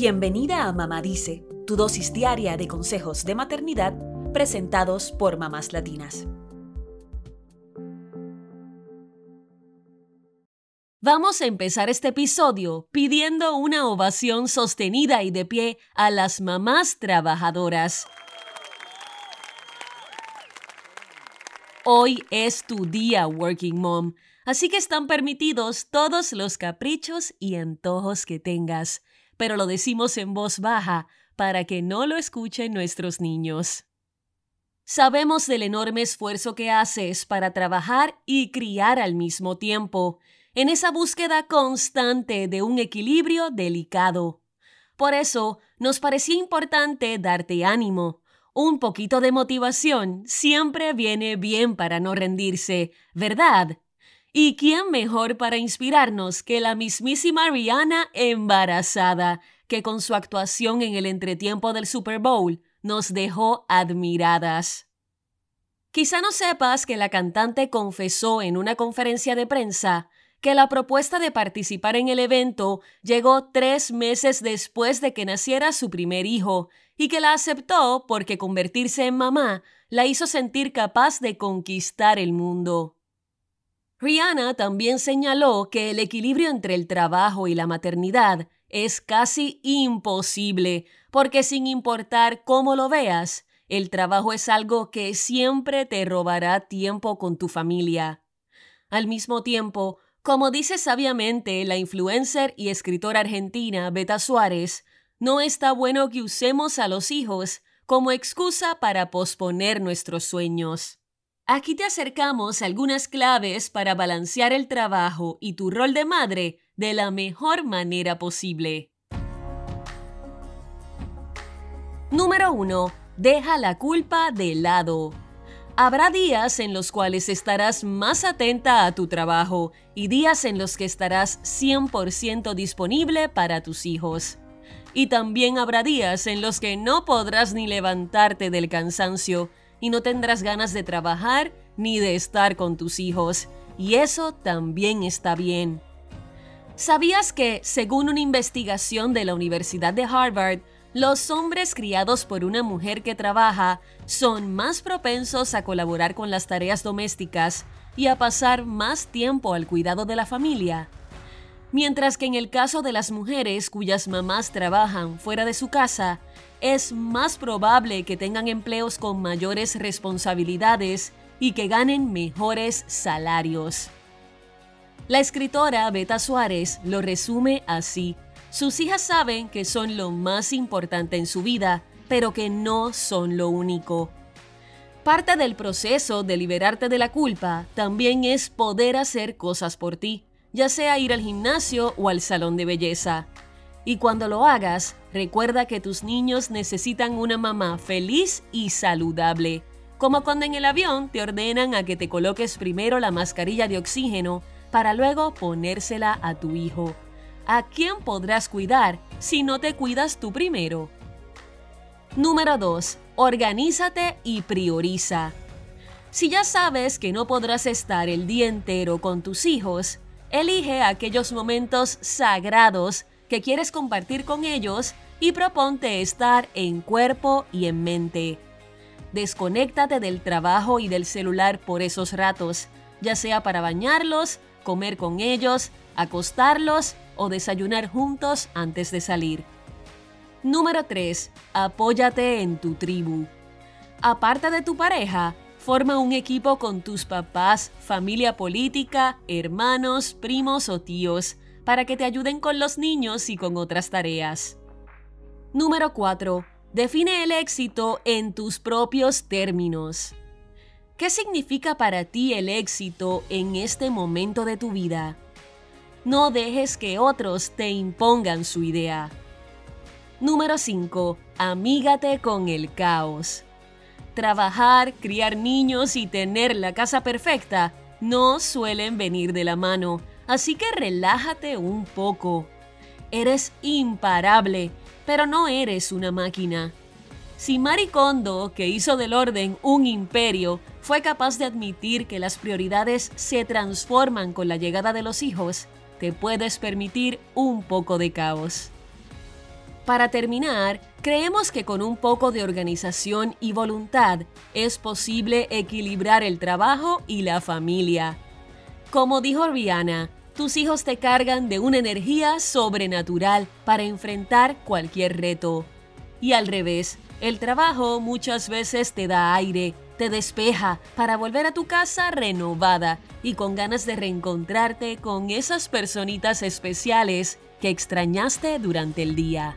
Bienvenida a Mamá Dice, tu dosis diaria de consejos de maternidad presentados por mamás latinas. Vamos a empezar este episodio pidiendo una ovación sostenida y de pie a las mamás trabajadoras. Hoy es tu día, Working Mom, así que están permitidos todos los caprichos y antojos que tengas, pero lo decimos en voz baja para que no lo escuchen nuestros niños. Sabemos del enorme esfuerzo que haces para trabajar y criar al mismo tiempo, en esa búsqueda constante de un equilibrio delicado. Por eso, nos parecía importante darte ánimo, un poquito de motivación siempre viene bien para no rendirse, ¿verdad? ¿Y quién mejor para inspirarnos que la mismísima Rihanna embarazada, que con su actuación en el entretiempo del Super Bowl nos dejó admiradas? Quizá no sepas que la cantante confesó en una conferencia de prensa que la propuesta de participar en el evento llegó tres meses después de que naciera su primer hijo y que la aceptó porque convertirse en mamá la hizo sentir capaz de conquistar el mundo. Rihanna también señaló que el equilibrio entre el trabajo y la maternidad es casi imposible, porque sin importar cómo lo veas, el trabajo es algo que siempre te robará tiempo con tu familia. Al mismo tiempo, como dice sabiamente la influencer y escritora argentina Beta Suárez, no está bueno que usemos a los hijos como excusa para posponer nuestros sueños. Aquí te acercamos algunas claves para balancear el trabajo y tu rol de madre de la mejor manera posible. Número 1. Deja la culpa de lado. Habrá días en los cuales estarás más atenta a tu trabajo y días en los que estarás 100% disponible para tus hijos. Y también habrá días en los que no podrás ni levantarte del cansancio y no tendrás ganas de trabajar ni de estar con tus hijos. Y eso también está bien. ¿Sabías que, según una investigación de la Universidad de Harvard, los hombres criados por una mujer que trabaja son más propensos a colaborar con las tareas domésticas y a pasar más tiempo al cuidado de la familia. Mientras que en el caso de las mujeres cuyas mamás trabajan fuera de su casa, es más probable que tengan empleos con mayores responsabilidades y que ganen mejores salarios. La escritora Beta Suárez lo resume así. Sus hijas saben que son lo más importante en su vida, pero que no son lo único. Parte del proceso de liberarte de la culpa también es poder hacer cosas por ti, ya sea ir al gimnasio o al salón de belleza. Y cuando lo hagas, recuerda que tus niños necesitan una mamá feliz y saludable, como cuando en el avión te ordenan a que te coloques primero la mascarilla de oxígeno para luego ponérsela a tu hijo. ¿A quién podrás cuidar si no te cuidas tú primero? Número 2. Organízate y prioriza. Si ya sabes que no podrás estar el día entero con tus hijos, elige aquellos momentos sagrados que quieres compartir con ellos y proponte estar en cuerpo y en mente. Desconéctate del trabajo y del celular por esos ratos, ya sea para bañarlos, comer con ellos, acostarlos o desayunar juntos antes de salir. Número 3. Apóyate en tu tribu. Aparte de tu pareja, forma un equipo con tus papás, familia política, hermanos, primos o tíos, para que te ayuden con los niños y con otras tareas. Número 4. Define el éxito en tus propios términos. ¿Qué significa para ti el éxito en este momento de tu vida? No dejes que otros te impongan su idea. Número 5. Amígate con el caos. Trabajar, criar niños y tener la casa perfecta no suelen venir de la mano, así que relájate un poco. Eres imparable, pero no eres una máquina. Si Marie Kondo, que hizo del orden un imperio, fue capaz de admitir que las prioridades se transforman con la llegada de los hijos, te puedes permitir un poco de caos. Para terminar, creemos que con un poco de organización y voluntad es posible equilibrar el trabajo y la familia. Como dijo Rihanna, tus hijos te cargan de una energía sobrenatural para enfrentar cualquier reto. Y al revés, el trabajo muchas veces te da aire, te despeja para volver a tu casa renovada y con ganas de reencontrarte con esas personitas especiales que extrañaste durante el día.